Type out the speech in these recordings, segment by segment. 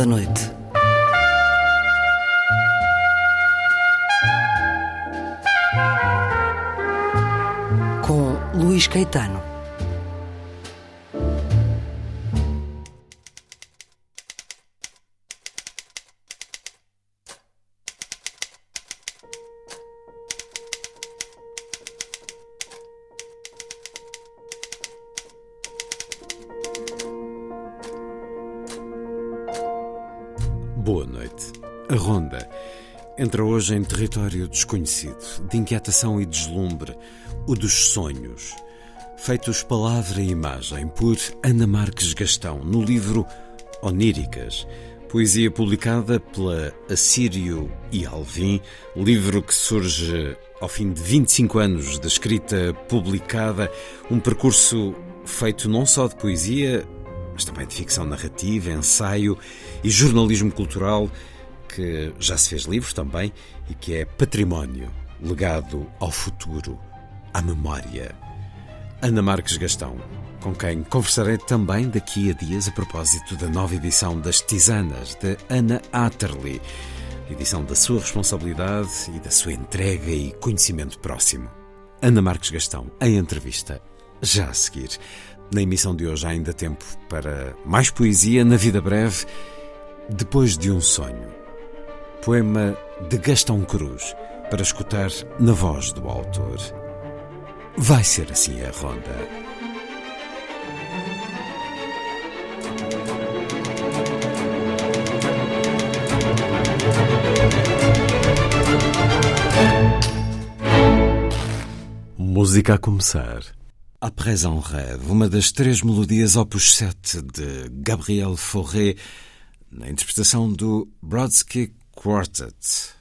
Da Noite. Em território desconhecido, de inquietação e deslumbre, o dos sonhos. Feitos palavra e imagem por Ana Marques Gastão, no livro Oníricas, poesia publicada pela Assírio e Alvim, livro que surge ao fim de 25 anos de escrita publicada, um percurso feito não só de poesia, mas também de ficção narrativa, ensaio e jornalismo cultural, que já se fez livro também e que é património, legado ao futuro, à memória. Ana Marques Gastão, com quem conversarei também daqui a dias a propósito da nova edição das Tisanas, de Ana Atterley, edição da sua responsabilidade e da sua entrega e conhecimento próximo. Ana Marques Gastão, em entrevista, já a seguir. Na emissão de hoje há ainda tempo para mais poesia na vida breve, depois de um sonho. Poema de Gastão Cruz, para escutar na voz do autor. Vai ser assim a ronda. Música a começar. Après un rêve, uma das três melodias opus 7 de Gabriel Fauré, na interpretação do Brodsky Quartet.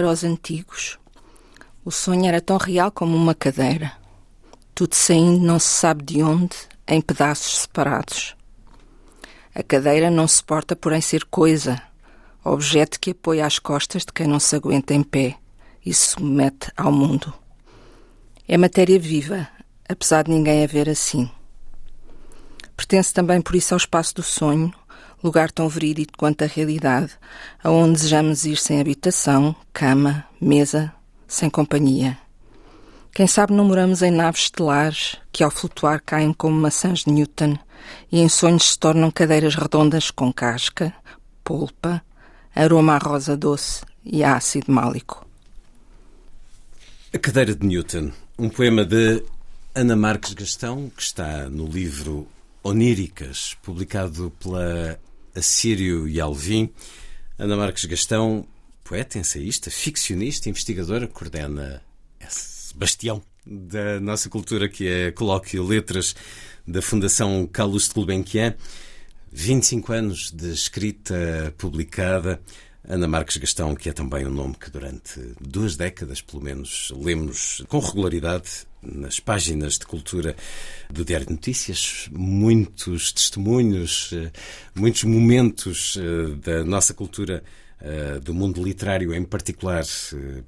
Para os antigos. O sonho era tão real como uma cadeira, tudo saindo não se sabe de onde, em pedaços separados. A cadeira não se porta por em ser coisa, objeto que apoia as costas de quem não se aguenta em pé e se submete ao mundo. É matéria viva, apesar de ninguém a ver assim. Pertence também por isso ao espaço do sonho, lugar tão verídico quanto a realidade, aonde desejamos ir sem habitação, cama, mesa, sem companhia. Quem sabe não moramos em naves estelares que ao flutuar caem como maçãs de Newton e em sonhos se tornam cadeiras redondas com casca, polpa, aroma a rosa doce e a ácido málico. A Cadeira de Newton, um poema de Ana Marques Gastão, que está no livro Oníricas, publicado pela Assírio e Alvim. Ana Marques Gastão, poeta, ensaísta, ficcionista, investigadora, coordena esse bastião da nossa cultura que é Colóquio Letras da Fundação Carlos de Gulbenkian. 25 anos de escrita publicada. Ana Marques Gastão, que é também um nome que durante duas décadas, pelo menos, lemos com regularidade nas páginas de cultura do Diário de Notícias, muitos testemunhos, eh, muitos momentos eh, da nossa cultura, eh, do mundo literário em particular,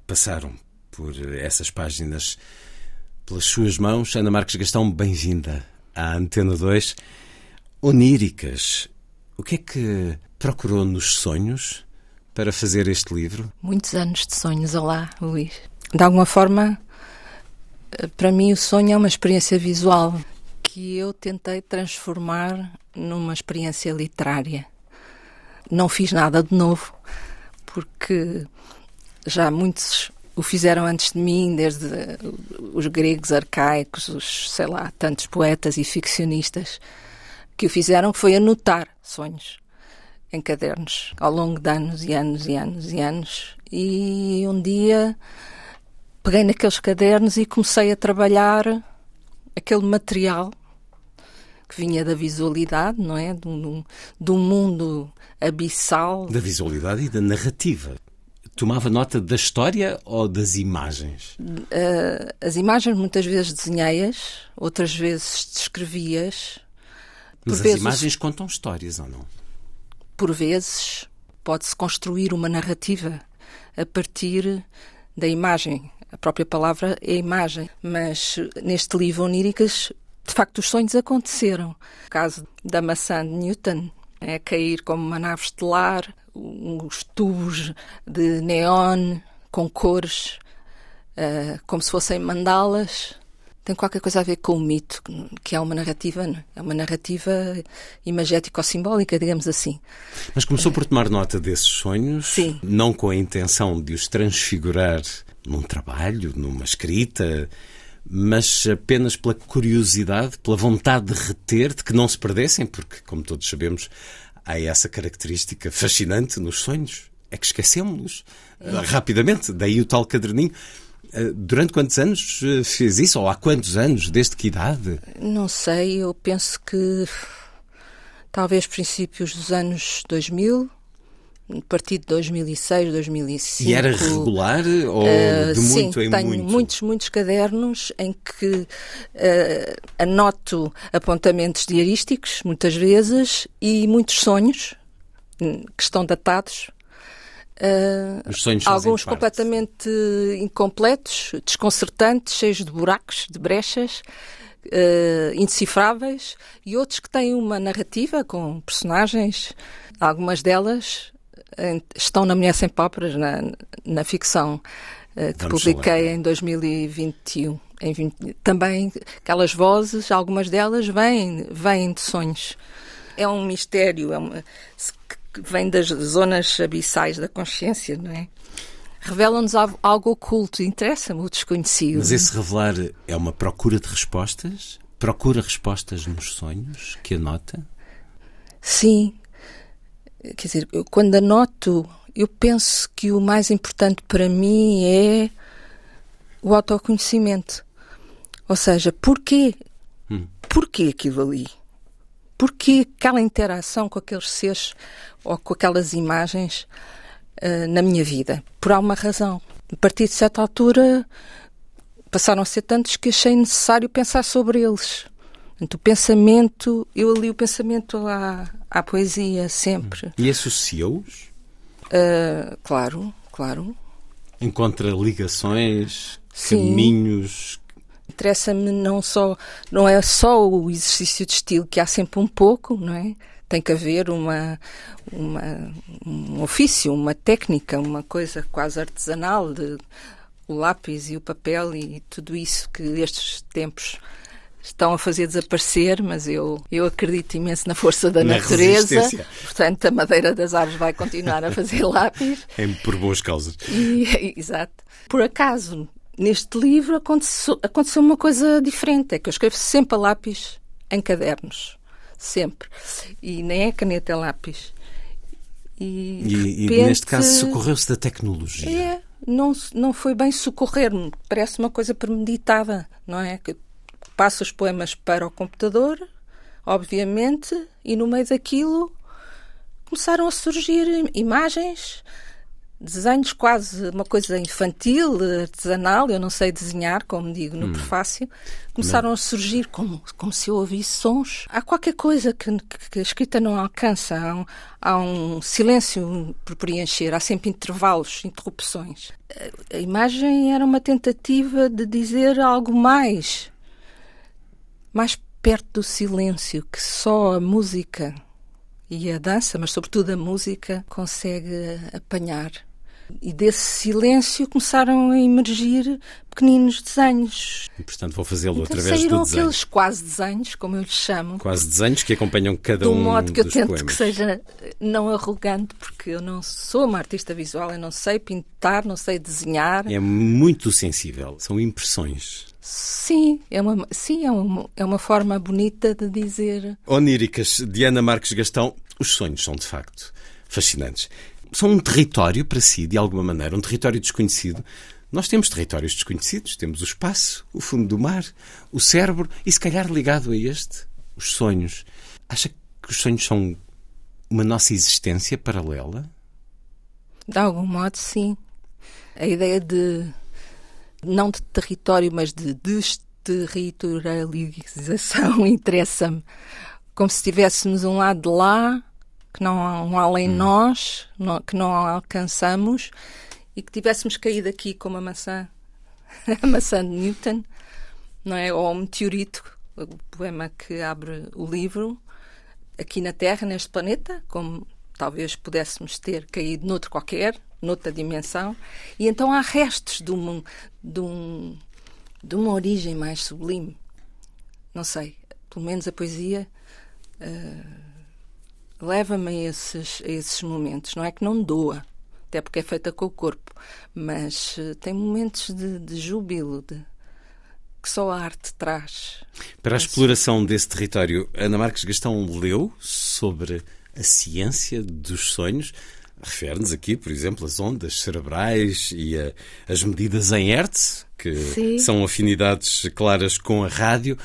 passaram por essas páginas pelas suas mãos. Ana Marques Gastão, bem-vinda à Antena 2. Oníricas, o que é que procurou nos sonhos para fazer este livro? Muitos anos de sonhos, olá, Luís. De alguma forma, para mim, o sonho é uma experiência visual que eu tentei transformar numa experiência literária. Não fiz nada de novo, porque já muitos o fizeram antes de mim, desde os gregos arcaicos, os, sei lá, tantos poetas e ficcionistas que o fizeram foi anotar sonhos em cadernos ao longo de anos e anos e anos e anos. E um dia peguei naqueles cadernos e comecei a trabalhar aquele material que vinha da visualidade, não é? De um, de um mundo abissal. Da visualidade e da narrativa. Tomava nota da história ou das imagens? Uh, as imagens muitas vezes desenhei-as, outras vezes descrevi-as mas as imagens contam histórias ou não? Por vezes pode-se construir uma narrativa a partir da imagem. A própria palavra é imagem, mas neste livro Oníricas, de facto, os sonhos aconteceram. O caso da maçã de Newton é cair como uma nave estelar, uns tubos de neon com cores, uh, como se fossem mandalas, tem qualquer coisa a ver com o mito, que é uma narrativa, é? é uma narrativa imagético-simbólica, digamos assim. Mas começou por tomar nota desses sonhos, Sim. não com a intenção de os transfigurar num trabalho, numa escrita, mas apenas pela curiosidade, pela vontade de reter, de que não se perdessem, porque, como todos sabemos, há essa característica fascinante nos sonhos, é que esquecemos-nos é. rapidamente, daí o tal caderninho. Eh, durante quantos anos eh, fez isso? Ou há quantos anos? Desde que idade? Não sei, eu penso que talvez princípios dos anos 2000, a partir de 2006, 2005. E era regular ou uh, de muito sim, em tenho muito? muitos, muitos cadernos em que uh, anoto apontamentos diarísticos, muitas vezes, e muitos sonhos hum, que estão datados Uh, alguns completamente incompletos, desconcertantes, cheios de buracos, de brechas, uh, indecifráveis, e outros que têm uma narrativa com personagens. Algumas delas uh, estão na Mulher Sem Páprias, na, na ficção que Vamos publiquei falar. em 2021. Em 20, também aquelas vozes, algumas delas vêm, vêm de sonhos. É um mistério, é uma, que vem das zonas abissais da consciência, não é? Revelam-nos algo oculto, interessa-me o desconhecido. Mas esse revelar é uma procura de respostas? Procura respostas nos sonhos que anota? Sim. Quer dizer, eu, quando anoto, eu penso que o mais importante para mim é o autoconhecimento. Ou seja, porquê? Hum. Porquê aquilo ali? Porquê aquela interação com aqueles seres ou com aquelas imagens uh, na minha vida, por alguma razão. A partir de certa altura, passaram a ser tantos que achei necessário pensar sobre eles. Portanto, o pensamento, eu li o pensamento à, à poesia sempre. E associou-os? Uh, claro, claro. Encontra ligações, Sim. caminhos. Interessa-me não só, não é só o exercício de estilo, que há sempre um pouco, não é? Tem que haver uma, uma um ofício, uma técnica, uma coisa quase artesanal de o lápis e o papel e tudo isso que estes tempos estão a fazer desaparecer, mas eu, eu acredito imenso na força da na natureza. Portanto, a madeira das árvores vai continuar a fazer lápis. É por boas causas. E, exato. Por acaso, neste livro aconteceu, aconteceu uma coisa diferente. É que eu escrevo sempre a lápis em cadernos. Sempre. E nem é caneta, é lápis. E, e, repente, e neste caso socorreu-se da tecnologia. É, não, não foi bem socorrer-me. Parece uma coisa premeditada, não é? Que passo os poemas para o computador, obviamente, e no meio daquilo começaram a surgir imagens, desenhos quase uma coisa infantil, artesanal, eu não sei desenhar, como digo no hum. prefácio, começaram não. a surgir como, como se eu ouvisse sons. Há qualquer coisa que, que a escrita não alcança, há um, há um silêncio por preencher, há sempre intervalos, interrupções. A, a imagem era uma tentativa de dizer algo mais mais perto do silêncio que só a música e a dança, mas sobretudo a música, consegue apanhar. E desse silêncio começaram a emergir pequeninos desenhos. E, portanto, vou fazê-lo então, através do desenho. aqueles quase desenhos, como eu lhes chamo. Quase desenhos que acompanham cada um dos poemas. De um modo que eu tento poemas. que seja não arrogante, porque eu não sou uma artista visual, eu não sei pintar, não sei desenhar. É muito sensível, são impressões. Sim, é uma, sim é, uma, é uma forma bonita de dizer. Oníricas, Diana Marques Gastão, os sonhos são de facto fascinantes. São um território para si, de alguma maneira, um território desconhecido. Nós temos territórios desconhecidos, temos o espaço, o fundo do mar, o cérebro e, se calhar, ligado a este, os sonhos. Acha que os sonhos são uma nossa existência paralela? De algum modo, sim. A ideia de não de território, mas de desterritorialização interessa-me. Como se tivéssemos um lado lá, que não há um além hum. nós, que não alcançamos, e que tivéssemos caído aqui como a maçã, a maçã de Newton, não é? ou o meteorito, o poema que abre o livro, aqui na Terra, neste planeta, como talvez pudéssemos ter caído noutro qualquer, noutra dimensão, e então há restos de, um, de, um, de uma origem mais sublime. Não sei, pelo menos a poesia uh, leva-me a esses, a esses momentos. Não é que não doa, até porque é feita com o corpo, mas uh, tem momentos de, de júbilo, de, que só a arte traz. Para a exploração desse território, Ana Marques Gastão leu sobre a ciência dos sonhos. Refere-nos aqui, por exemplo, as ondas cerebrais e a, as medidas em Hertz, que Sim. são afinidades claras com a rádio.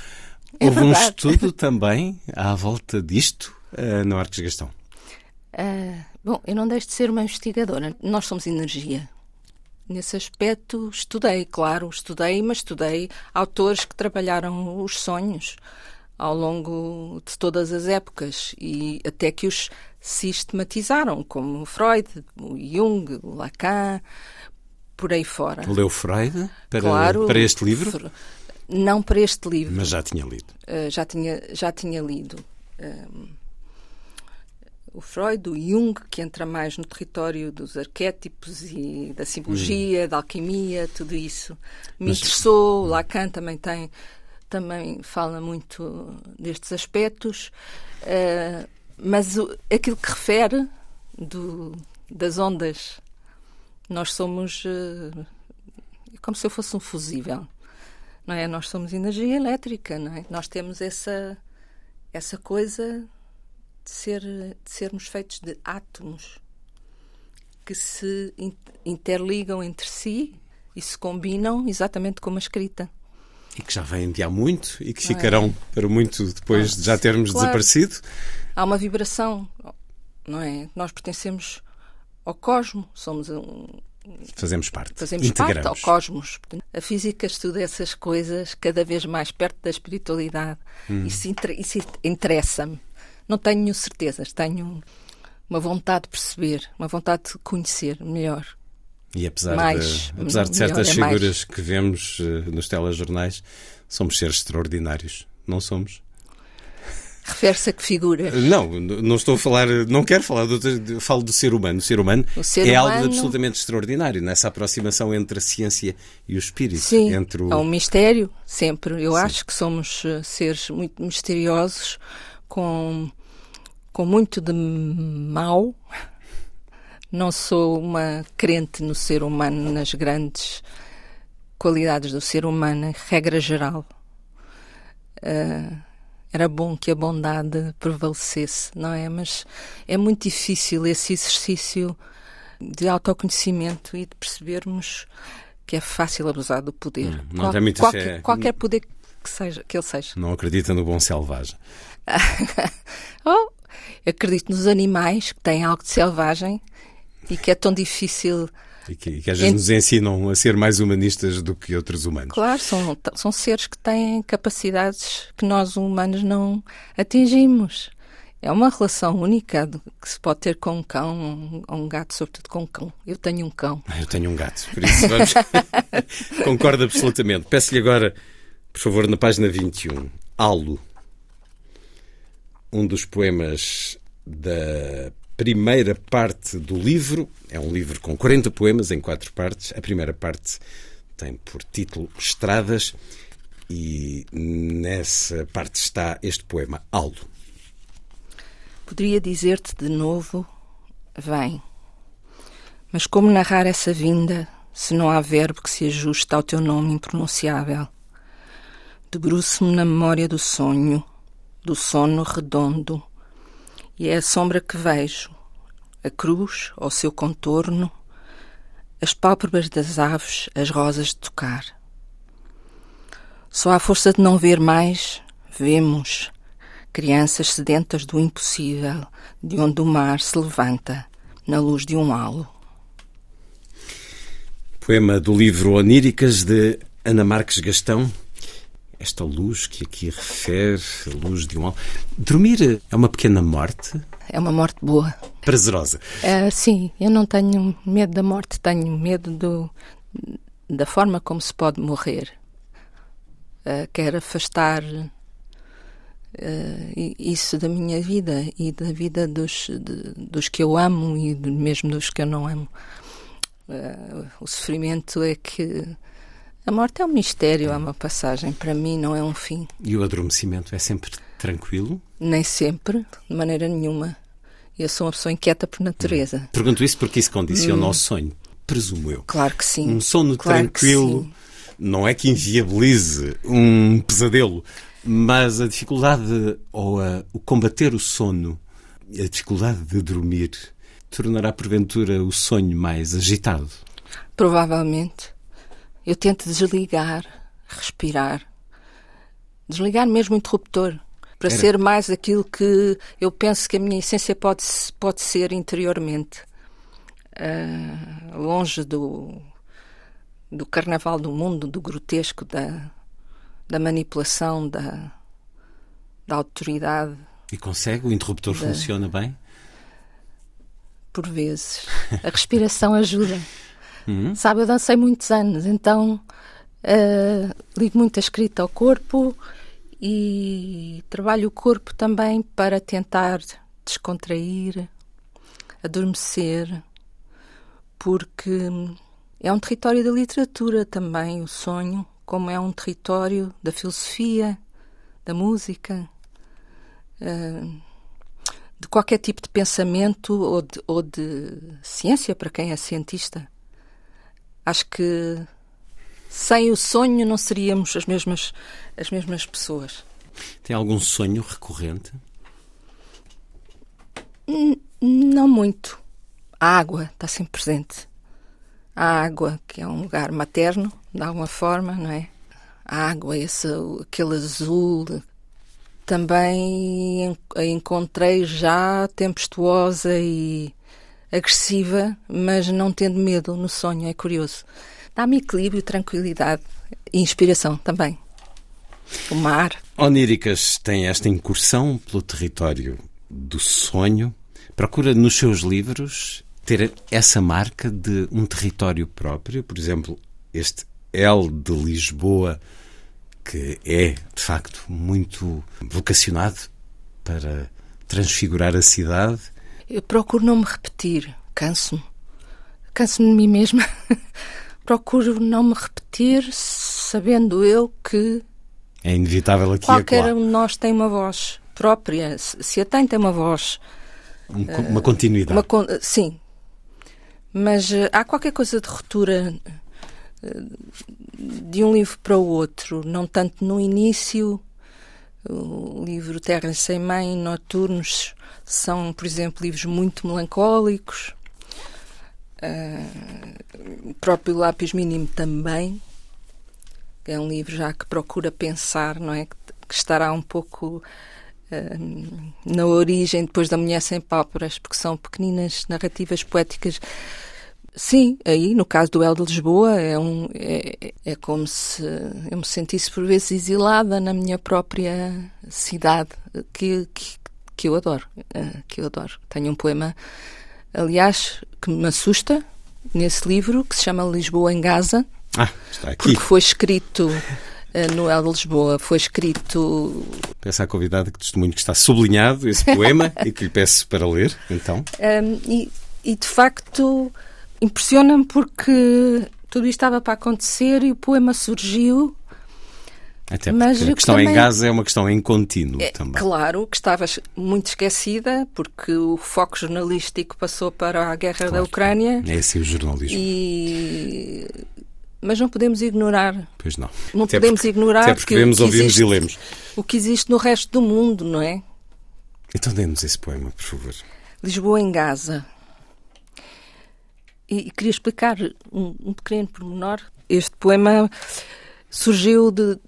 É Houve verdade. um estudo também à volta disto, uh, no Arcos Gastão? Uh, bom, eu não deixo de ser uma investigadora. Nós somos energia. Nesse aspecto, estudei, claro, estudei, mas estudei autores que trabalharam os sonhos ao longo de todas as épocas e até que os sistematizaram, como Freud, Jung, Lacan, por aí fora. Leu Freud para, claro, para este livro? Não para este livro. Mas já tinha lido? Uh, já, tinha, já tinha lido. Um, o Freud, o Jung, que entra mais no território dos arquétipos e da simbologia, uhum. da alquimia, tudo isso. Me Mas... interessou. O Lacan também tem também fala muito destes aspectos, uh, mas o, aquilo que refere do, das ondas, nós somos uh, como se eu fosse um fusível, não é? Nós somos energia elétrica, não é? Nós temos essa essa coisa de ser de sermos feitos de átomos que se interligam entre si e se combinam exatamente como a escrita e que já vêm de há muito e que ficarão é? para muito depois de já termos claro. desaparecido. Há uma vibração, não é? Nós pertencemos ao cosmo, somos um, Fazemos parte. Fazemos parte ao cosmos. A física estuda essas coisas cada vez mais perto da espiritualidade. Hum. Isso, isso interessa-me. Não tenho certezas, tenho uma vontade de perceber, uma vontade de conhecer melhor. E apesar mais, de, apesar de certas é figuras que vemos uh, nos telejornais, somos seres extraordinários, não somos? Refere-se a que figura? Não, não estou a falar, não quero falar, do, falo do ser humano. O ser humano o ser é humano... algo absolutamente extraordinário nessa aproximação entre a ciência e o espírito. Sim, entre o... é um mistério, sempre. Eu Sim. acho que somos eh, seres muito misteriosos, com, com muito de mal. Não sou uma crente no ser humano, nas grandes qualidades do ser humano, em regra geral. Uh, era bom que a bondade prevalecesse, não é? Mas é muito difícil esse exercício de autoconhecimento e de percebermos que é fácil abusar do poder. Hum, não Qual, muita qualquer, fé. qualquer poder que seja, que ele seja. Não acredita no bom selvagem. oh, acredito nos animais que têm algo de selvagem e que é tão difícil e que, e que às vezes nos ensinam a ser mais humanistas do que outros humanos. Claro, são, são seres que têm capacidades que nós humanos não atingimos. É uma relação única que se pode ter com um cão ou um gato, sobretudo com um cão. Eu tenho um cão. Ah, eu tenho um gato, por isso vamos... concordo absolutamente. Peço-lhe agora, por favor, na página 21, Alo, um dos poemas da primeira parte do livro. É um livro com 40 poemas em quatro partes. A primeira parte tem por título Estradas e nessa parte está este poema Aldo. Poderia dizer-te de novo: Vem. Mas como narrar essa vinda se não há verbo que se ajuste ao teu nome impronunciável? Debruço-me na memória do sonho, do sono redondo, e é a sombra que vejo, a cruz ao seu contorno, as pálpebras das aves, as rosas de tocar. Só à força de não ver mais, vemos crianças sedentas do impossível, de onde o mar se levanta na luz de um halo. Poema do livro Oníricas de Ana Marques Gastão esta luz que aqui refere, a luz de um Dormir é uma pequena morte? É uma morte boa. Prazerosa? É, sim, eu não tenho medo da morte, tenho medo do, da forma como se pode morrer. Uh, quero afastar uh, isso da minha vida e da vida dos, de, dos que eu amo e mesmo dos que eu não amo. Uh, o sofrimento é que a morte é um mistério, é uma passagem. Para mim, não é um fim. E o adormecimento é sempre tranquilo? Nem sempre, de maneira nenhuma. Eu sou uma pessoa inquieta por natureza. Hum. Pergunto isso porque isso condiciona hum. o sonho, presumo eu. Claro que sim. Um sono claro tranquilo não é que inviabilize um pesadelo, mas a dificuldade ou a, o combater o sono, a dificuldade de dormir, tornará porventura o sonho mais agitado. Provavelmente. Eu tento desligar, respirar. Desligar mesmo o interruptor. Para Era. ser mais aquilo que eu penso que a minha essência pode, pode ser interiormente. Uh, longe do, do carnaval do mundo, do grotesco, da, da manipulação, da, da autoridade. E consegue? O interruptor da... funciona bem? Por vezes. A respiração ajuda. Uhum. Sabe, eu dancei muitos anos, então uh, ligo muito a escrita ao corpo e trabalho o corpo também para tentar descontrair, adormecer, porque é um território da literatura também, o sonho, como é um território da filosofia, da música, uh, de qualquer tipo de pensamento ou de, ou de ciência, para quem é cientista. Acho que sem o sonho não seríamos as mesmas, as mesmas pessoas. Tem algum sonho recorrente? N não muito. A água está sempre presente. A água, que é um lugar materno, de alguma forma, não é? A água, esse, aquele azul. Também a encontrei já tempestuosa e agressiva, mas não tendo medo no sonho, é curioso. Dá-me equilíbrio, tranquilidade e inspiração também. O mar. Oníricas tem esta incursão pelo território do sonho. Procura nos seus livros ter essa marca de um território próprio, por exemplo, este L de Lisboa, que é de facto muito vocacionado para transfigurar a cidade. Eu procuro não me repetir, canso-me. Canso-me de mim mesma. procuro não me repetir, sabendo eu que. É inevitável aqui Qualquer um de nós tem uma voz própria. Se a tem, tem uma voz. Um, uma continuidade. Uma, sim. Mas uh, há qualquer coisa de ruptura uh, de um livro para o outro, não tanto no início. O livro Terra Sem Mãe, Noturnos, são, por exemplo, livros muito melancólicos. Uh, o próprio Lápis Mínimo também. É um livro já que procura pensar, não é? Que, que estará um pouco uh, na origem depois da Mulher Sem Pálpebras, porque são pequeninas narrativas poéticas. Sim, aí no caso do El de Lisboa é, um, é, é como se eu me sentisse por vezes exilada na minha própria cidade, que, que, que eu adoro, uh, que eu adoro. Tenho um poema aliás, que me assusta nesse livro, que se chama Lisboa em Gaza. Ah, está aqui. Porque foi escrito uh, no El de Lisboa, foi escrito. Peço à convidada que testemunho que está sublinhado esse poema e que lhe peço para ler, então. Um, e, e de facto impressiona-me porque tudo isto estava para acontecer e o poema surgiu até Mas a questão também... em Gaza é uma questão em contínuo é, também. Claro, que estava muito esquecida, porque o foco jornalístico passou para a guerra claro. da Ucrânia. É assim o jornalismo. E... Mas não podemos ignorar. Pois não. Não até podemos porque, ignorar. Até porque vemos, ouvimos existe, e lemos. O que existe no resto do mundo, não é? Então dê-nos esse poema, por favor. Lisboa em Gaza. E, queria explicar um, um pequeno pormenor. Este poema surgiu de, uh,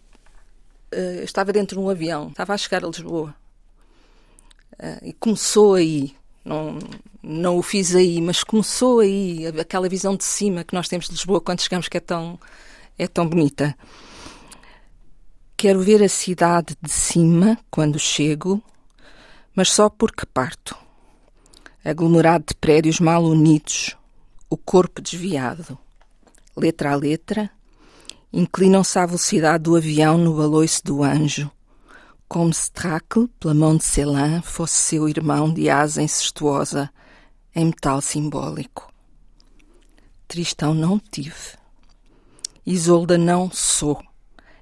estava dentro de um avião, estava a chegar a Lisboa. Uh, e começou aí. Não, não o fiz aí, mas começou aí aquela visão de cima que nós temos de Lisboa quando chegamos, que é tão, é tão bonita. Quero ver a cidade de cima quando chego, mas só porque parto. Aglomerado de prédios mal unidos, o corpo desviado. Letra a letra, Inclinam-se à velocidade do avião no baloiço do anjo, como se Tracle, pela mão de Celan, fosse seu irmão de asa incestuosa, em metal simbólico. Tristão não tive. Isolda não sou,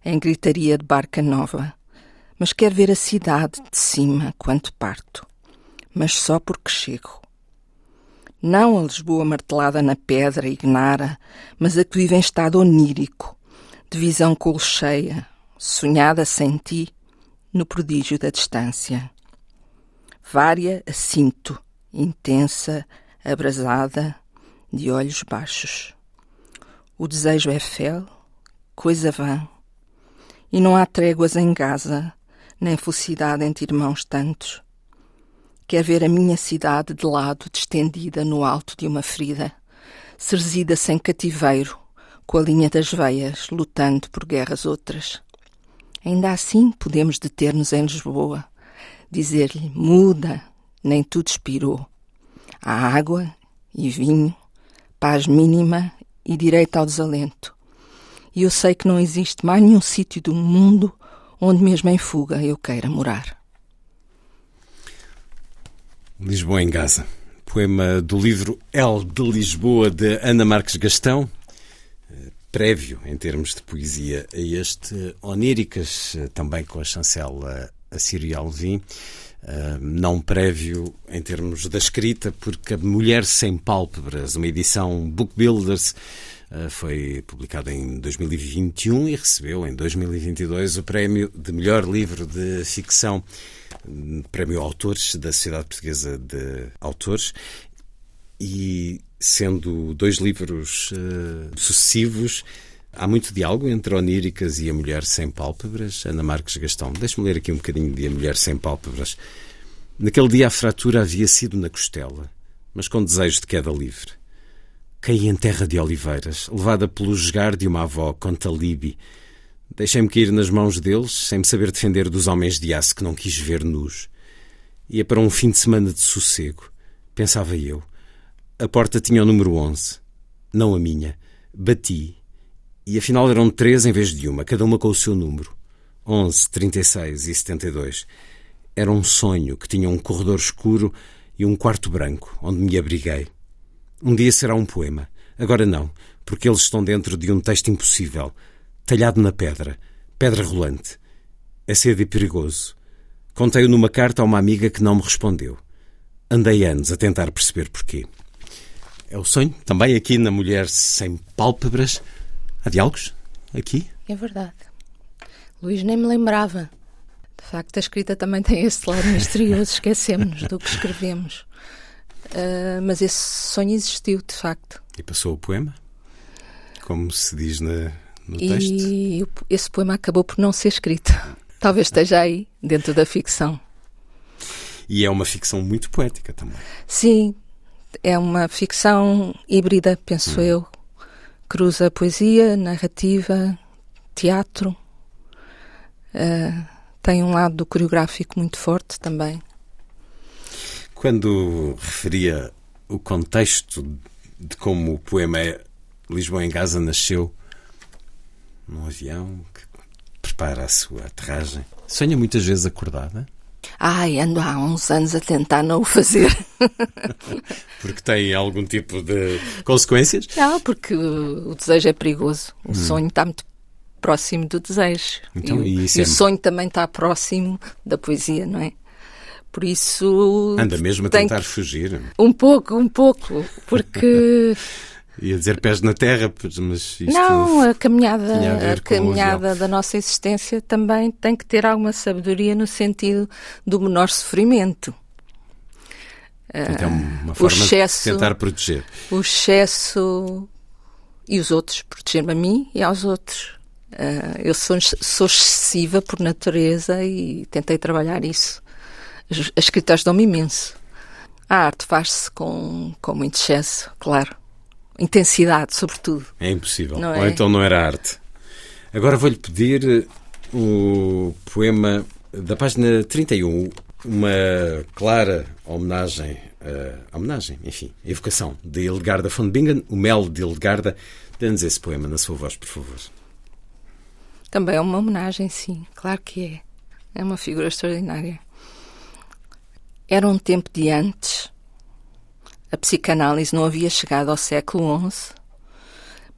em gritaria de barca nova, mas quero ver a cidade de cima quando parto, mas só porque chego. Não a Lisboa martelada na pedra ignara, mas a que vive em estado onírico, de visão colcheia, sonhada sem ti, no prodígio da distância. Vária a cinto, intensa, abrasada, de olhos baixos. O desejo é fel, coisa vã, e não há tréguas em Gaza, nem felicidade entre irmãos tantos. Quer ver a minha cidade de lado, distendida no alto de uma ferida, serzida sem cativeiro, com a linha das veias, lutando por guerras outras. Ainda assim podemos deter-nos em Lisboa, dizer-lhe: muda, nem tudo expirou. Há água e vinho, paz mínima e direito ao desalento. E eu sei que não existe mais nenhum sítio do mundo onde, mesmo em fuga, eu queira morar. Lisboa em Gaza. Poema do livro El de Lisboa, de Ana Marques Gastão, prévio em termos de poesia a este. Oníricas, eh, também com a chancela Assírio Alvim, Uh, não prévio em termos da escrita, porque A Mulher Sem Pálpebras, uma edição Book Builders, uh, foi publicada em 2021 e recebeu em 2022 o prémio de melhor livro de ficção, prémio Autores da Sociedade Portuguesa de Autores. E sendo dois livros uh, sucessivos, há muito diálogo entre Oníricas e A Mulher Sem Pálpebras. Ana Marques Gastão, deixe-me ler aqui um bocadinho de A Mulher Sem Pálpebras. Naquele dia a fratura havia sido na costela, mas com desejo de queda livre. Caí em terra de oliveiras, levada pelo jogar de uma avó com talibi. Deixei-me cair nas mãos deles, sem me saber defender dos homens de aço que não quis ver nus. Ia para um fim de semana de sossego, pensava eu. A porta tinha o número 11, não a minha. Bati, e afinal eram três em vez de uma, cada uma com o seu número. 11, 36 e 72. Era um sonho que tinha um corredor escuro e um quarto branco, onde me abriguei. Um dia será um poema. Agora não, porque eles estão dentro de um texto impossível, talhado na pedra, pedra rolante. É cedo e perigoso. Contei-o numa carta a uma amiga que não me respondeu. Andei anos a tentar perceber porquê. É o sonho, também aqui na Mulher Sem Pálpebras. Há diálogos? Aqui? É verdade. Luís nem me lembrava. De facto, a escrita também tem esse lado misterioso, esquecemos do que escrevemos. Uh, mas esse sonho existiu, de facto. E passou o poema? Como se diz na, no e texto? E esse poema acabou por não ser escrito. Talvez esteja aí, dentro da ficção. E é uma ficção muito poética também. Sim, é uma ficção híbrida, penso hum. eu. Cruza poesia, narrativa, teatro. Uh, tem um lado coreográfico muito forte também. Quando referia o contexto de como o poema é Lisboa em Gaza nasceu num avião que prepara a sua aterragem, sonha muitas vezes acordada? Ai, ando há uns anos a tentar não o fazer. porque tem algum tipo de consequências? Não, porque o desejo é perigoso. O hum. sonho está muito próximo do desejo. Então, e, e, e é... o sonho também está próximo da poesia, não é? Por isso. Anda mesmo a tentar que... fugir. Um pouco, um pouco. Porque. Ia dizer pés na terra, mas isto Não, a caminhada, a, a caminhada da nossa existência também tem que ter alguma sabedoria no sentido do menor sofrimento. É uma forma excesso, de tentar proteger. O excesso e os outros, proteger-me a mim e aos outros. Uh, eu sou, sou excessiva por natureza e tentei trabalhar isso. As escritas dão-me imenso. A arte faz-se com, com muito excesso, claro intensidade, sobretudo. É impossível. Não Ou é? então não era arte. Agora vou-lhe pedir o poema da página 31, uma clara homenagem, uh, homenagem, enfim, evocação de Hildegarda von Bingen, o Mel de Hildegarda. Dê-nos esse poema na sua voz, por favor. Também é uma homenagem, sim, claro que é. É uma figura extraordinária. Era um tempo de antes a psicanálise não havia chegado ao século XI,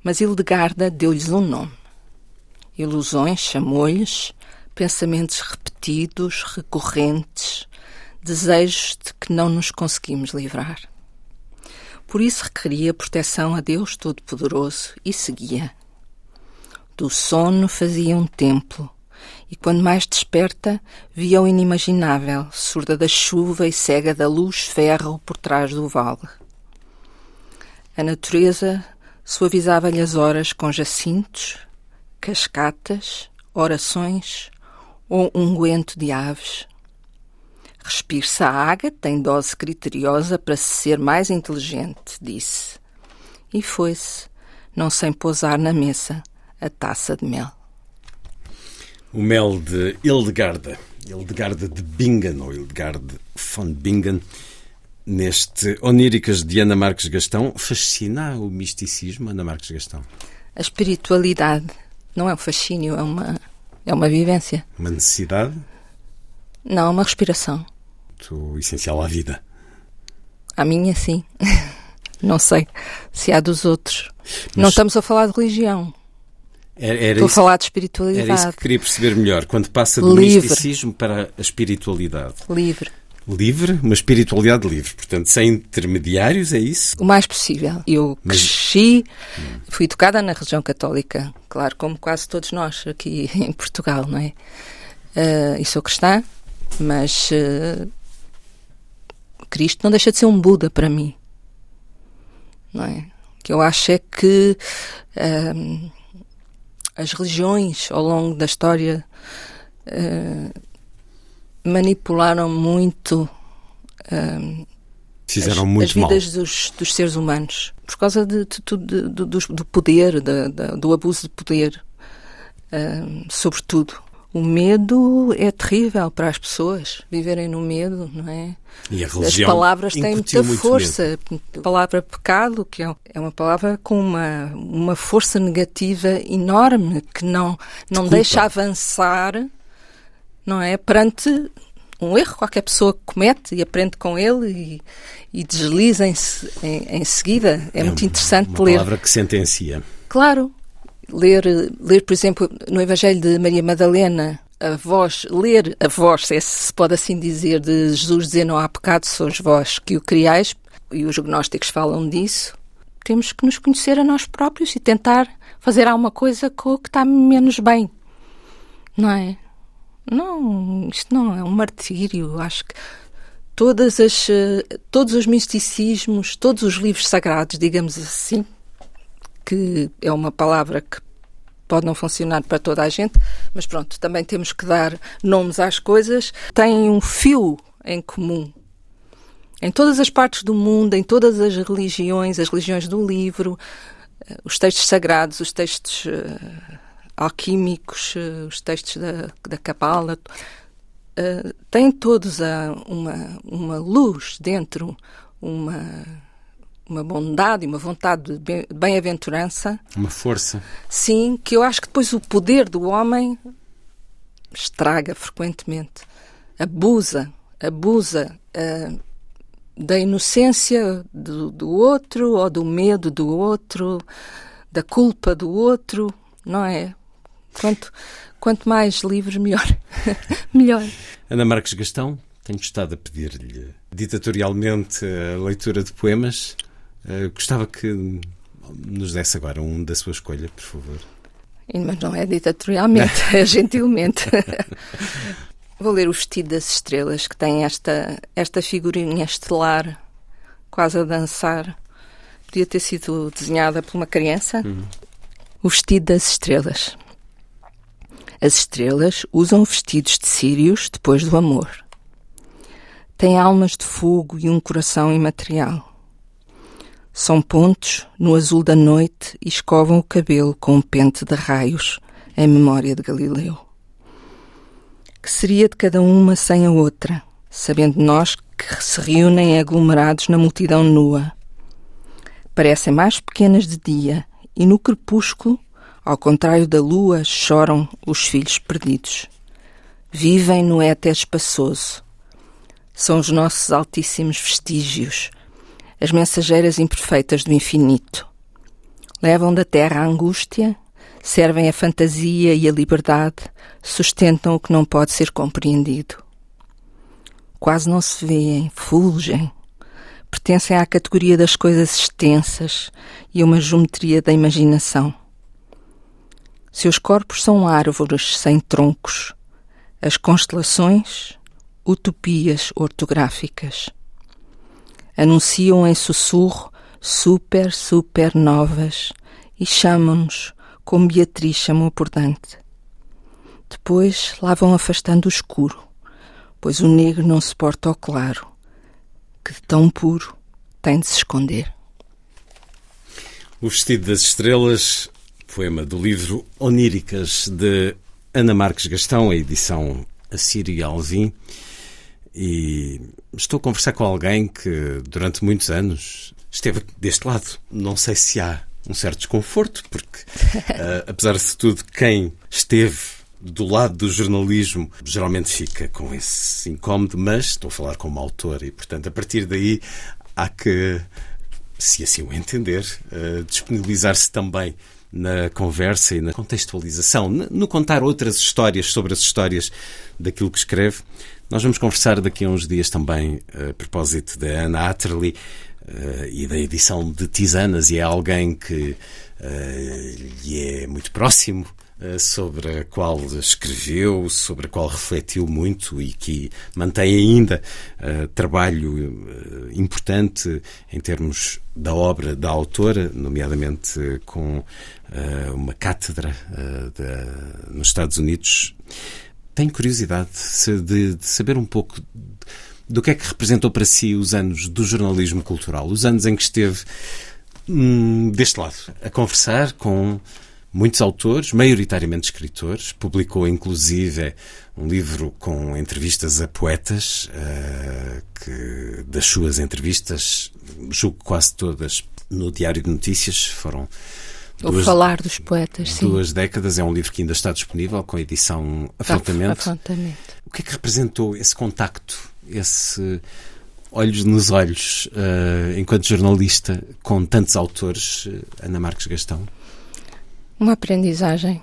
mas Hildegarda deu-lhes um nome. Ilusões chamou-lhes, pensamentos repetidos, recorrentes, desejos de que não nos conseguimos livrar. Por isso requeria proteção a Deus Todo-Poderoso e seguia. Do sono fazia um templo, e quando mais desperta, via o inimaginável, surda da chuva e cega da luz ferro por trás do vale. A natureza suavizava-lhe as horas com jacintos, cascatas, orações ou unguento de aves. Respire-se a água tem dose criteriosa para se ser mais inteligente, disse. E foi-se, não sem pousar na mesa a taça de mel. O mel de Hildegarda, Hildegarda de Bingen, ou Hildegarda von Bingen, neste Oníricas de Ana Marques Gastão. Fascina o misticismo, Ana Marques Gastão? A espiritualidade não é um fascínio, é uma, é uma vivência. Uma necessidade? Não, é uma respiração. Muito essencial à vida. A minha, sim. não sei se há dos outros. Mas... Não estamos a falar de religião. Era, era Estou isso, a falar de espiritualidade. Era isso que queria perceber melhor, quando passa do livre. misticismo para a espiritualidade. Livre. Livre, uma espiritualidade livre, portanto, sem intermediários, é isso? O mais possível. Eu Mas... cresci, fui educada na religião católica, claro, como quase todos nós aqui em Portugal, não é? Uh, e sou cristã, mas uh, Cristo não deixa de ser um Buda para mim, não é? O que eu acho é que. Uh, as religiões ao longo da história uh, manipularam muito uh, Fizeram as, muito as vidas dos, dos, seres humanos por causa de, de, de, do, do, poder, do abuso de poder, uh, sobretudo. O medo é terrível para as pessoas viverem no medo, não é? E a religião As palavras têm muita força. A palavra pecado, que é, é uma palavra com uma, uma força negativa enorme que não, não de deixa avançar, não é? Perante um erro qualquer pessoa comete e aprende com ele e, e desliza em, em, em seguida. É, é muito interessante uma ler. Uma palavra que sentencia. Claro. Ler, ler, por exemplo, no Evangelho de Maria Madalena, a voz, ler a voz, se pode assim dizer, de Jesus dizer não há pecado, sois vós que o criais, e os gnósticos falam disso, temos que nos conhecer a nós próprios e tentar fazer alguma coisa com o que está menos bem. Não é? Não, isto não é um martírio. Acho que todas as, eh, todos os misticismos, todos os livros sagrados, digamos assim, que é uma palavra que pode não funcionar para toda a gente, mas pronto, também temos que dar nomes às coisas, têm um fio em comum. Em todas as partes do mundo, em todas as religiões, as religiões do livro, eh, os textos sagrados, os textos uh, alquímicos, uh, os textos da, da Cabala, uh, têm todos a, uma, uma luz dentro, uma, uma bondade e uma vontade de bem-aventurança. Uma força. Sim, que eu acho que depois o poder do homem estraga frequentemente, abusa, abusa uh, da inocência do, do outro ou do medo do outro, da culpa do outro, não é? Quanto, quanto mais livros, melhor. melhor. Ana Marques Gastão, tenho estado a pedir-lhe ditatorialmente a leitura de poemas. Uh, gostava que nos desse agora um da sua escolha, por favor. Mas não é ditatorialmente, é gentilmente. Vou ler O Vestido das Estrelas, que tem esta, esta figurinha estelar, quase a dançar. Podia ter sido desenhada por uma criança. Uhum. O Vestido das Estrelas. As estrelas usam vestidos de sírios depois do amor. Têm almas de fogo e um coração imaterial. São pontos no azul da noite e escovam o cabelo com um pente de raios em memória de Galileu. Que seria de cada uma sem a outra, sabendo nós que se reúnem aglomerados na multidão nua? Parecem mais pequenas de dia e no crepúsculo ao contrário da lua, choram os filhos perdidos. Vivem no éter espaçoso. São os nossos altíssimos vestígios, as mensageiras imperfeitas do infinito. Levam da terra a angústia, servem a fantasia e a liberdade, sustentam o que não pode ser compreendido. Quase não se veem, fulgem. Pertencem à categoria das coisas extensas e a uma geometria da imaginação. Seus corpos são árvores sem troncos, as constelações, utopias ortográficas. Anunciam em sussurro super, super novas e chamam-nos como Beatriz chamou por Dante. Depois lá vão afastando o escuro, pois o negro não se porta ao claro, que de tão puro tem de se esconder. O vestido das estrelas poema do livro Oníricas de Ana Marques Gastão, a edição Assírio Alvim. E estou a conversar com alguém que durante muitos anos esteve deste lado. Não sei se há um certo desconforto, porque, uh, apesar de tudo, quem esteve do lado do jornalismo geralmente fica com esse incómodo, mas estou a falar como autor e, portanto, a partir daí há que, se assim o entender, uh, disponibilizar-se também na conversa e na contextualização, no contar outras histórias sobre as histórias daquilo que escreve. Nós vamos conversar daqui a uns dias também a propósito da Anna Atterley uh, e da edição de Tisanas, e é alguém que uh, lhe é muito próximo eh, sobre a qual escreveu, sobre a qual refletiu muito e que mantém ainda uh, trabalho uh, importante em termos da obra da autora, nomeadamente com uh, uma cátedra nos Estados Unidos. Tenho curiosidade de, de saber um pouco do que é que representou para si os anos do jornalismo cultural, os anos em que esteve hum, deste lado, a conversar com muitos autores, maioritariamente escritores, publicou inclusive um livro com entrevistas a poetas, uh, que das suas entrevistas, julgo quase todas no Diário de Notícias, foram o duas, Falar dos Poetas, sim. Duas décadas, é um livro que ainda está disponível, com edição afrontamento. afrontamento. O que é que representou esse contacto, esse olhos nos olhos, uh, enquanto jornalista, com tantos autores, uh, Ana Marques Gastão? Uma aprendizagem.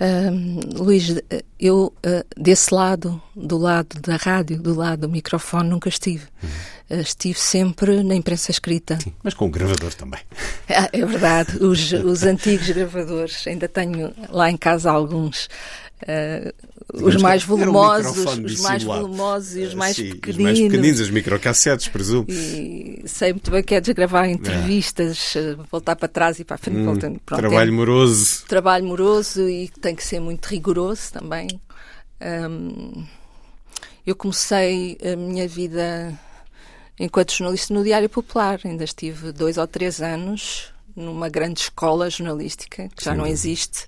Uh, Luís, eu uh, desse lado, do lado da rádio, do lado do microfone, nunca estive. Uhum. Uh, estive sempre na imprensa escrita. Sim, mas com o gravador também. É, é verdade, os, os antigos gravadores, ainda tenho lá em casa alguns. Os mais volumosos, um os mais volumosos e os mais Sim, pequeninos. Os mais pequeninos, os microcassetes, presumo. E sei muito bem que é desgravar entrevistas, é. voltar para trás e para a frente. Hum, voltando, pronto, trabalho é, moroso. Trabalho moroso e tem que ser muito rigoroso também. Um, eu comecei a minha vida enquanto jornalista no Diário Popular. Ainda estive dois ou três anos numa grande escola jornalística que já Sim. não existe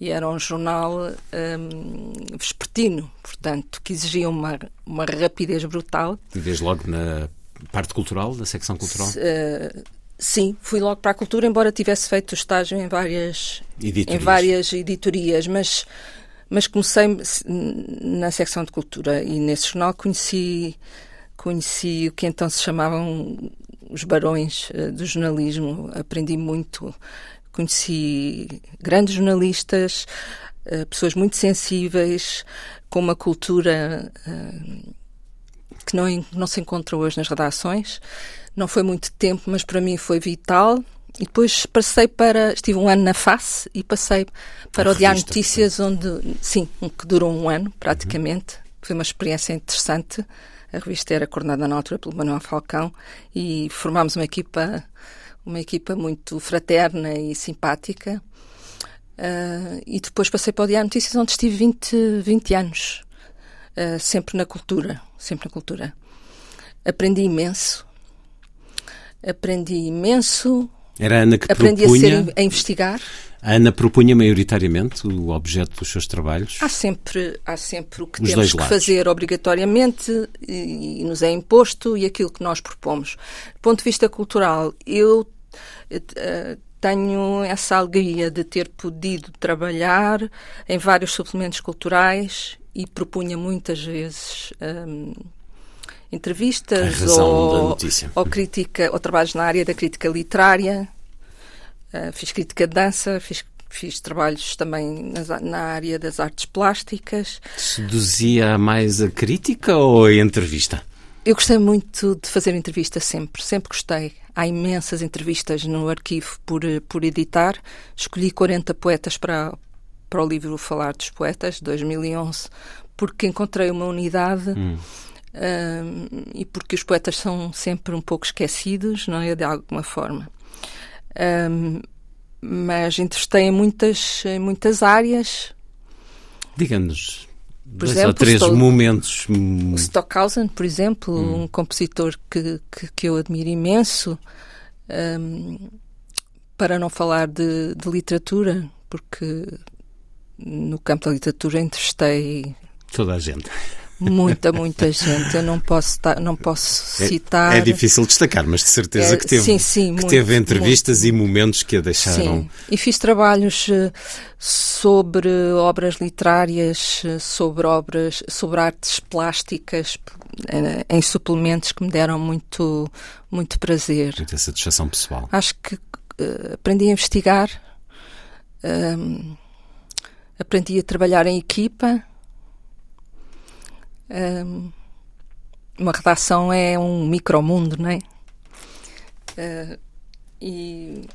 e era um jornal um, vespertino, portanto, que exigia uma, uma rapidez brutal. Desde logo na parte cultural, da secção cultural? Se, uh, sim, fui logo para a cultura, embora tivesse feito estágio em várias editorias, em várias editorias mas, mas comecei na secção de cultura e nesse jornal conheci, conheci o que então se chamavam os barões uh, do jornalismo, aprendi muito Conheci grandes jornalistas, eh, pessoas muito sensíveis, com uma cultura eh, que não, não se encontra hoje nas redações. Não foi muito tempo, mas para mim foi vital. E depois passei para. Estive um ano na face e passei para a o Diário Notícias, onde. Sim, que durou um ano, praticamente. Uhum. Foi uma experiência interessante. A revista era coordenada na altura pelo Manuel Falcão e formámos uma equipa uma equipa muito fraterna e simpática. Uh, e depois passei para o Diário Notícias, onde estive 20, 20 anos, uh, sempre na cultura, sempre na cultura. Aprendi imenso, aprendi imenso. Era a Ana que aprendi propunha... a, ser, a investigar. A Ana propunha maioritariamente o objeto dos seus trabalhos? Há sempre, há sempre o que Os temos que fazer obrigatoriamente e, e, nos é imposto e aquilo que nós propomos. Do ponto de vista cultural, eu tenho essa alegria de ter podido trabalhar em vários suplementos culturais e propunha muitas vezes um, entrevistas ou, ou, crítica ou trabalhos na área da crítica literária. Uh, fiz crítica de dança, fiz fiz trabalhos também na, na, área das artes plásticas. Seduzia mais a crítica ou a entrevista? Eu gostei muito de fazer entrevista sempre, sempre gostei. Há imensas entrevistas no arquivo por, por editar. Escolhi 40 poetas para, para o livro Falar dos Poetas, 2011, porque encontrei uma unidade hum. um, e porque os poetas são sempre um pouco esquecidos, não é? De alguma forma. Mas entrevistei em muitas, em muitas áreas. Diga-nos por dois exemplo, ou três Stock, momentos. Stockhausen, por exemplo, hum. um compositor que, que, que, eu admiro imenso, um, para não falar de, de, literatura, porque no campo da literatura entrevistei. Toda a gente muita, muita gente. Eu não posso, não posso citar. É, é difícil destacar, mas de certeza é, que teve, sim, sim, que muito, teve entrevistas muito, e momentos que a deixaram. Sim. E fiz trabalhos eh, sobre obras literárias, eh, sobre obras, sobre artes plásticas, eh, em suplementos que me deram muito, muito prazer. Muita satisfação pessoal. Acho que aprendi a investigar, uh, aprendi a trabalhar em equipa um, uma redação é um micromundo, não é? Uh, e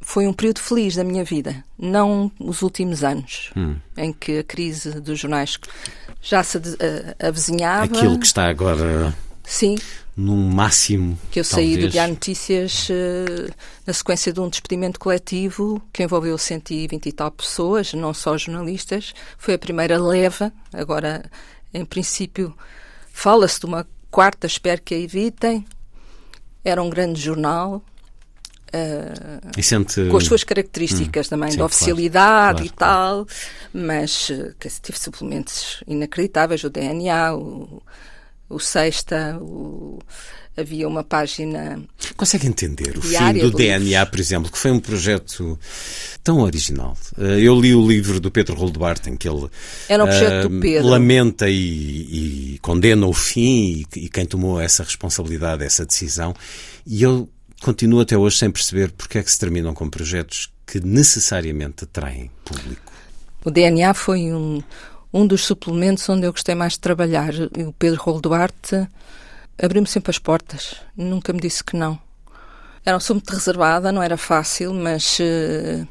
foi um período feliz da minha vida, não os últimos anos, hum. em que a crise dos jornais já se uh, avizinhava. Aquilo que está agora. Sim. Num máximo. Que eu talvez. saí do Diário Notícias uh, na sequência de um despedimento coletivo que envolveu 120 e tal pessoas, não só jornalistas. Foi a primeira leva, agora em princípio, Fala-se de uma quarta, espero que a evitem. Era um grande jornal. Uh, sente... Com as suas características hum, também, sim, de oficialidade claro, claro, e tal, mas que tive suplementos inacreditáveis, o DNA, o, o Sexta, o, havia uma página. Consegue entender o fim do DNA, por exemplo, que foi um projeto tão original? Eh, eu li o livro do Pedro Roldbart em que ele Era um projeto uh, do Pedro. lamenta e, e, condena o fim e, e, quem tomou essa responsabilidade, essa decisão. E eu continuo até hoje sem perceber porque é que se terminam com projetos que necessariamente atraem público. O DNA foi um, um dos suplementos onde eu gostei mais de trabalhar. O Pedro Roldbart abriu-me sempre as portas, nunca me disse que não. Era um sou muito reservada, não era fácil, mas uh,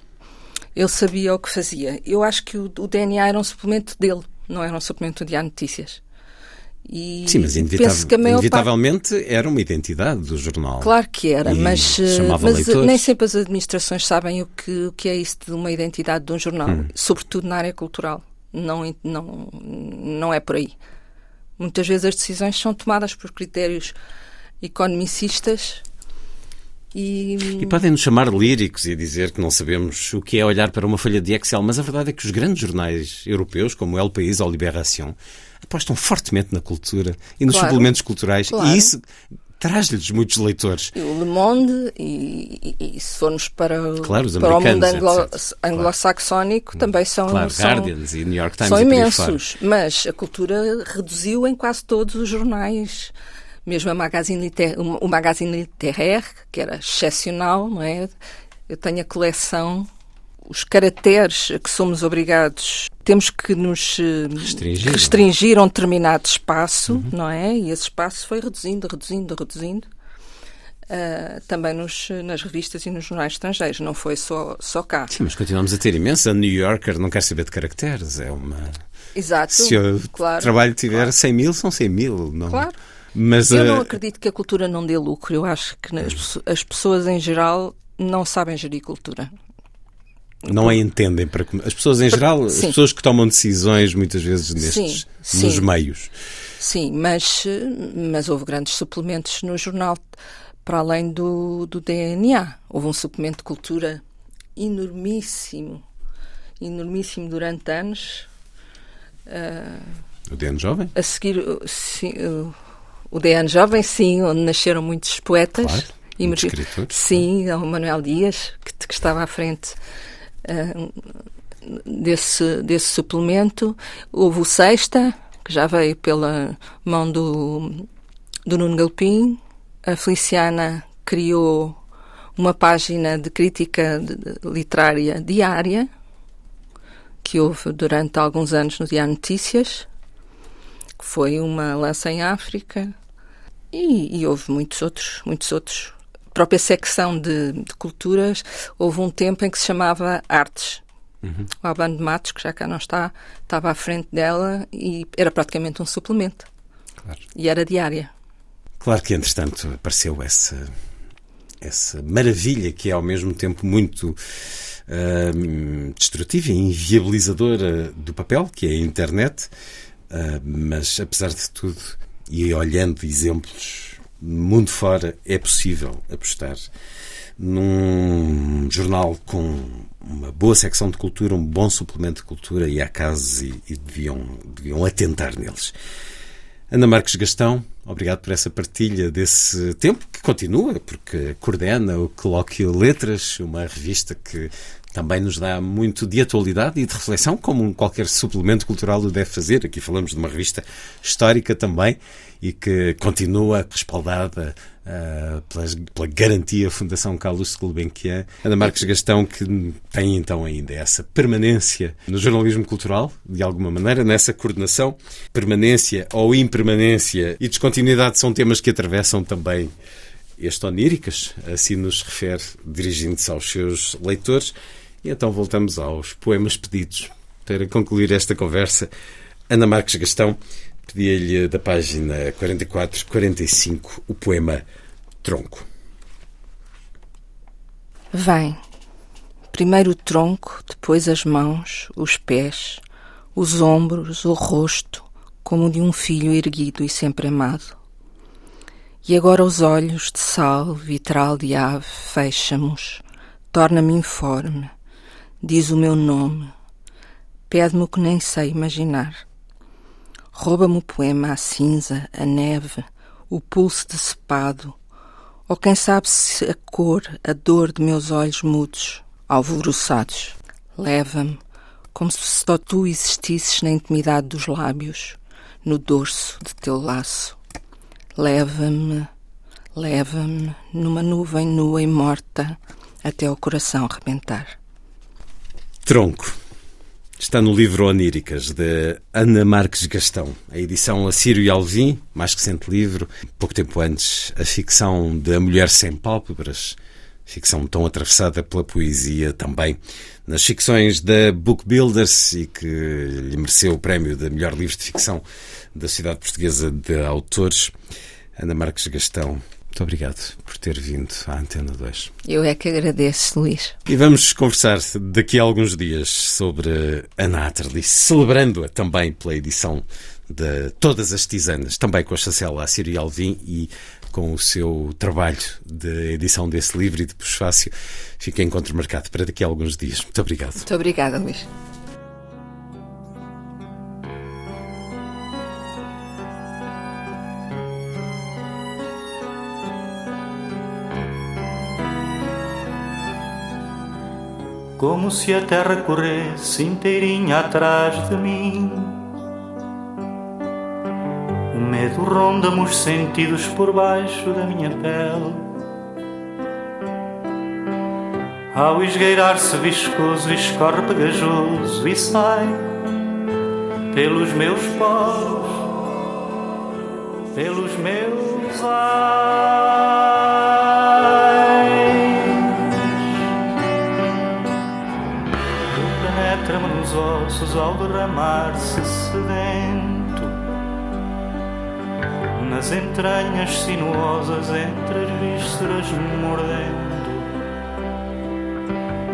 ele sabia o que fazia. Eu acho que o, o, DNA era um suplemento dele, não era um suplemento de A Notícias. E Sim, mas inevitavelmente parte... era uma identidade do jornal. Claro que era, e mas, eh, mas eh, nem sempre as administrações sabem o que, o que é isso de uma identidade de um jornal, hum. sobretudo na área cultural. Não, não, não é por aí. Muitas vezes as decisões são tomadas por critérios economicistas e... e podem nos chamar líricos e dizer que não sabemos o que é olhar para uma folha de Excel, mas a verdade é que os grandes jornais europeus, como El País ou Libération, apostam fortemente na cultura e nos claro, suplementos culturais. Claro. E isso traz-lhes muitos leitores. E o Le Monde, e, e, e se formos para, claro, para o mundo anglo, anglo-saxónico, também são, claro, são, Guardians e New York Times são imensos. Mas a cultura reduziu em quase todos os jornais. Mesmo a Magazine Liter, o Magazine Littéraire, que era excepcional, não é? Eu tenho a coleção os caracteres a que somos obrigados, temos que nos eh, restringir, restringir a um determinado espaço, uhum. não é? E esse espaço foi reduzindo, reduzindo, reduzindo. Uh, também nos, nas revistas e nos jornais estrangeiros, não foi só, só cá. Sim, mas continuamos a ter imensa. A New Yorker não quer saber de caracteres, é uma. Exato. Se o claro, trabalho tiver claro. 100 mil, são 100 mil. Não... Claro. Mas, eu uh... não acredito que a cultura não dê lucro. Eu acho que as, as pessoas em geral não sabem gerir cultura não a entendem para as pessoas em geral, as pessoas que tomam decisões muitas vezes nestes sim, nos sim. meios. Sim, mas mas houve grandes suplementos no jornal para além do, do DNA. Houve um suplemento de cultura enormíssimo, enormíssimo durante anos. Uh, o DN Jovem? A seguir, sim, o DN Jovem, sim, onde nasceram muitos poetas. Claro, escritores. Sim, o Manuel Dias, que, que estava à frente desse, desse suplemento. Houve o Sexta, que já veio pela mão do, do Nuno Galpim. A Feliciana criou uma página de crítica literária diária, que houve durante alguns anos no Diário Notícias, que foi uma lança em África, e, e houve muitos outros, muitos outros própria secção de, de, culturas, houve um tempo em que se chamava Artes. Uhum. O Albano de Matos, que já cá não está, estava à frente dela e era praticamente um suplemento. Claro. E era diária. Claro que, entretanto, apareceu essa, essa maravilha que é ao mesmo tempo muito uh, destrutiva e inviabilizadora do papel, que é a internet, uh, mas apesar de tudo, e olhando exemplos mundo fora é possível apostar num jornal com uma boa secção de cultura, um bom suplemento de cultura e há casos e, e deviam, deviam atentar neles. Ana Marques Gastão, obrigado por essa partilha desse tempo que continua, porque coordena o Colóquio Letras, uma revista que também nos dá muito de atualidade e de reflexão, como qualquer suplemento cultural o deve fazer. Aqui falamos de uma revista histórica também e que continua respaldada uh, pela, pela, garantia Fundação Carlos Gulbenkian. Ana Marques Gastão, que tem então ainda essa permanência no jornalismo cultural, de alguma maneira, nessa coordenação. Permanência ou impermanência e descontinuidade são temas que atravessam também este Oníricas, assim nos refere, dirigindo-se aos seus leitores. E então voltamos aos poemas pedidos. Para concluir esta conversa, Ana Marques Gastão pedia-lhe da página 44-45 o poema Tronco. Vem. Primeiro o tronco, depois as mãos, os pés, os ombros, o rosto, como de um filho erguido e sempre amado. E agora os olhos de sal, vitral de ave, fecha-mos, torna-me informe, diz o meu nome, pede-me o que nem sei imaginar. Rouba-me o poema, a cinza, a neve, o pulso decepado, ou quem sabe se a cor, a dor de meus olhos mudos, alvoroçados. Leva-me, como se só tu existisses na intimidade dos lábios, no dorso de teu laço. Leva-me, leva-me numa nuvem nua e morta até o coração rebentar. Tronco. Está no livro Oníricas, de Ana Marques Gastão. A edição Assírio e Alvim, mais recente livro, pouco tempo antes, a ficção de A Mulher Sem Pálpebras, ficção tão atravessada pela poesia também. Nas ficções da Book Builders e que lhe mereceu o prémio de melhor livro de ficção da Sociedade Portuguesa de Autores, Ana Marques Gastão. Muito obrigado por ter vindo à Antena 2. Eu é que agradeço, Luís. E vamos conversar daqui a alguns dias sobre a Nathalie, celebrando-a também pela edição de Todas as Tisanas, também com a chancela Assírio e Alvim e com o seu trabalho de edição desse livro e de Pusfácio. Fica encontro marcado para daqui a alguns dias. Muito obrigado. Muito obrigada, Luís. Como se a terra corresse inteirinha atrás de mim. O medo ronda-me os sentidos por baixo da minha pele. Ao esgueirar-se viscoso, escorre pegajoso e sai pelos meus poros, pelos meus penetra-me ossos ao derramar-se sedento. Nas entranhas sinuosas entre as vísceras mordendo.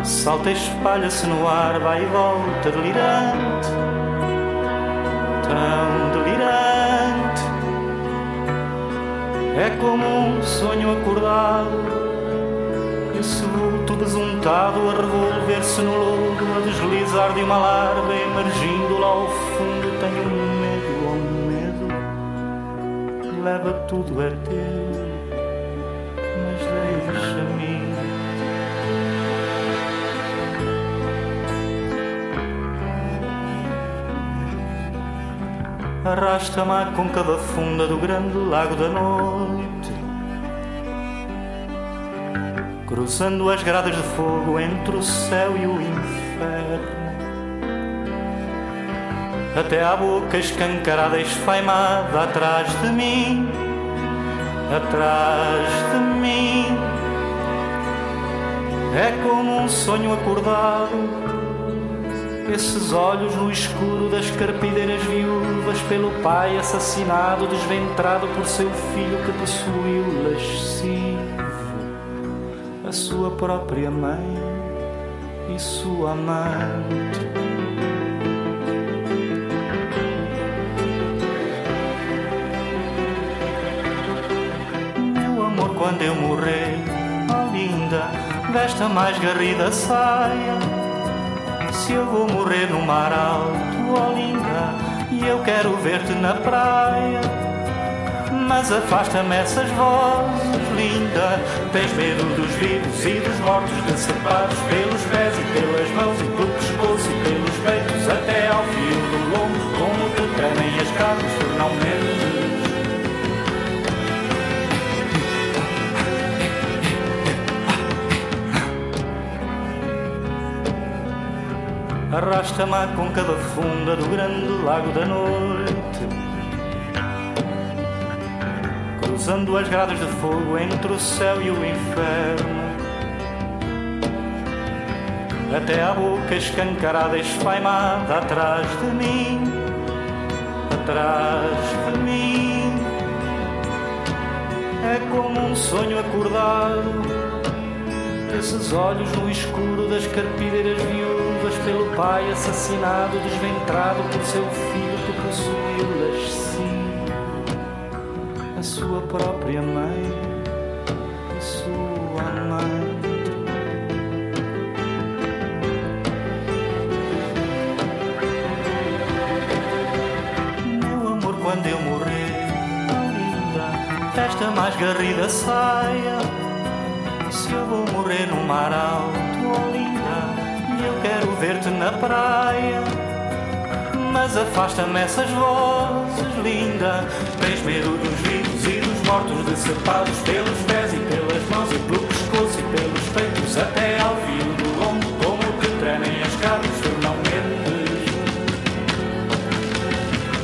Salta e espalha-se no ar vai e volta delirante. Tão delirante. É como um sonho acordado esse vulto besuntado a revolver-se no lodo, a deslizar de uma larva, emergindo lá ao fundo. Tenho medo, oh medo, leva tudo, é teu, mas deixa-me. Arrasta-me à côncava funda do grande lago da noite cruzando as gradas de fogo entre o céu e o inferno. Até à boca escancarada esfaimada atrás de mim, atrás de mim. É como um sonho acordado, esses olhos no escuro das carpideiras viúvas pelo pai assassinado, desventrado por seu filho que possuiu lascivo a sua própria mãe e sua amante. Meu amor, quando eu morrer, oh linda, desta mais garrida saia. Se eu vou morrer no mar alto, oh linda, e eu quero ver-te na praia mas afasta-me essas vozes, linda. Tens medo dos vivos e dos mortos, decepados pelos pés e pelas mãos e pelo pescoço e pelos peitos, até ao fio do lombo, como te tremem as carnes, não menos. Arrasta-me à côncava funda do grande lago da noite cruzando as gradas de fogo entre o céu e o inferno. Até a boca escancarada esfaimada atrás de mim, atrás de mim. É como um sonho acordado, desses olhos no escuro das carpideiras viúvas pelo pai assassinado, desventrado por seu filho que possuiu-las sim, a sua própria mãe, sua mãe. Meu amor, quando eu morrer, oh linda, festa mais garrida saia se eu vou morrer no mar alto, oh linda, e eu quero ver-te na praia. Mas afasta-me essas vozes, linda. Tens medo dos vivos e dos mortos, decepados pelos pés e pelas mãos, e pelo pescoço e pelos peitos, até ao fio do lombo, como que tremem as carnes, tu não mentes.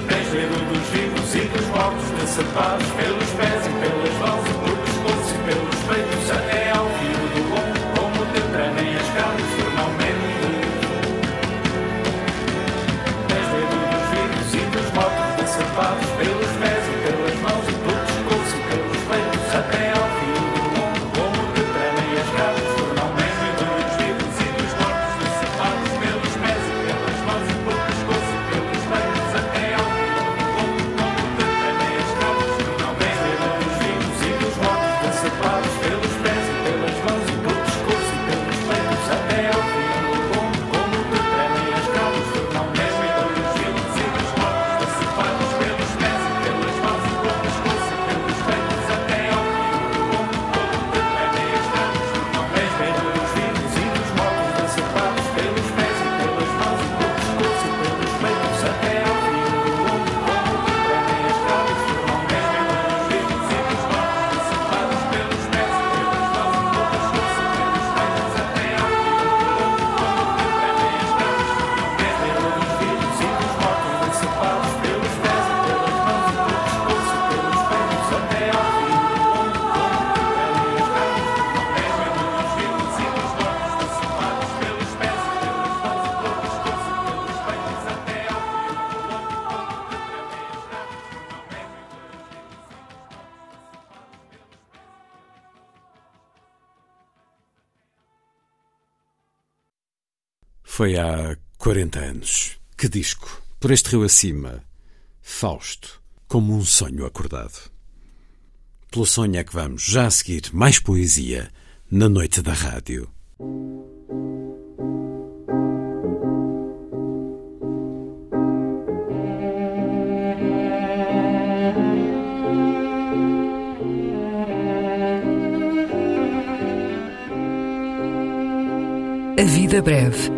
Tens medo dos vivos e dos mortos, decepados pelos pés Foi há 40 anos. Que disco! Por este rio acima, Fausto, como um sonho acordado. Pelo sonho é que vamos já a seguir mais poesia na noite da rádio. A vida breve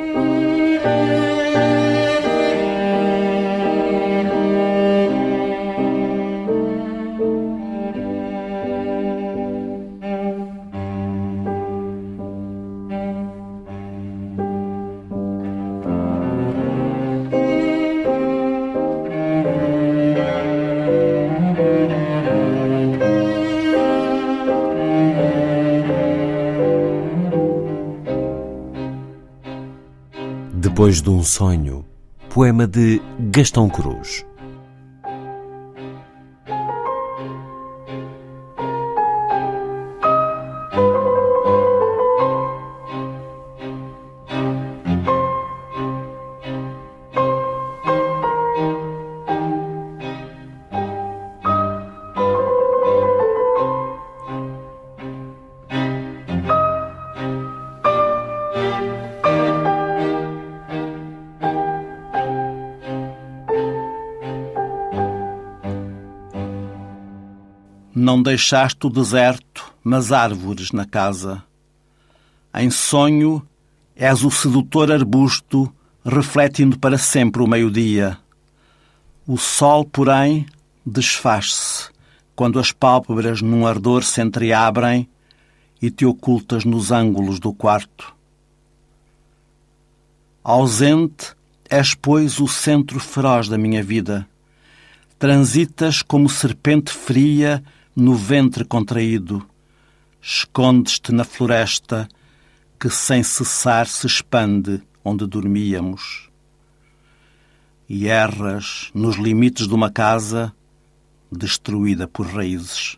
Depois de um sonho, poema de Gastão Cruz. Não deixaste o deserto, mas árvores na casa. Em sonho, és o sedutor arbusto, refletindo para sempre o meio-dia. O sol, porém, desfaz-se quando as pálpebras num ardor se entreabrem e te ocultas nos ângulos do quarto. Ausente, és, pois, o centro feroz da minha vida. Transitas como serpente fria no ventre contraído, escondes-te na floresta que sem cessar se expande onde dormíamos. E erras nos limites de uma casa destruída por raízes.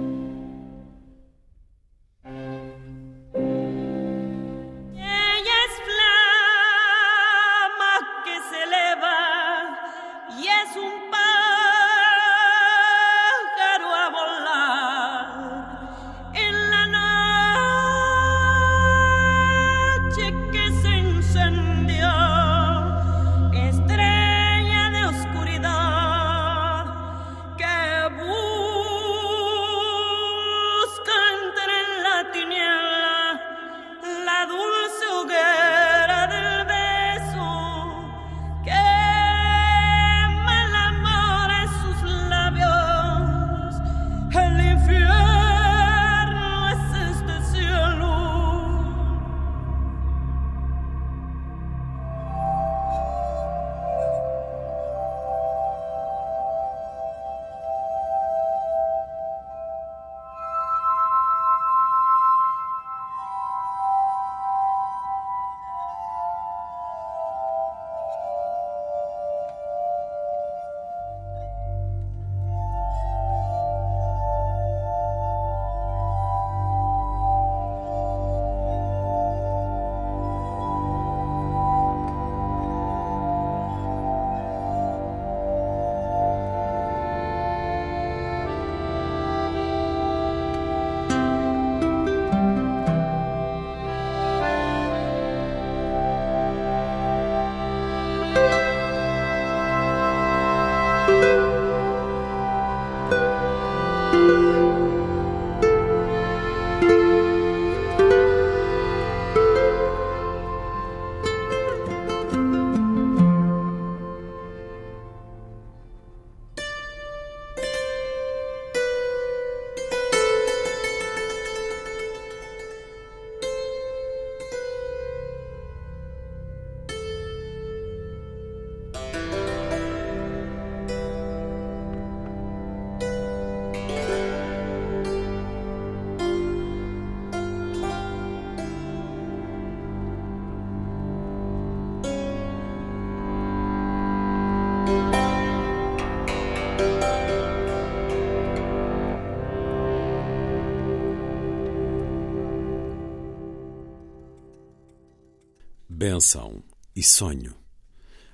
Benção e sonho.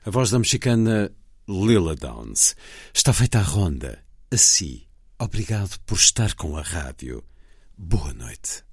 A voz da mexicana Lila Downs está feita à ronda. Assim, obrigado por estar com a rádio. Boa noite.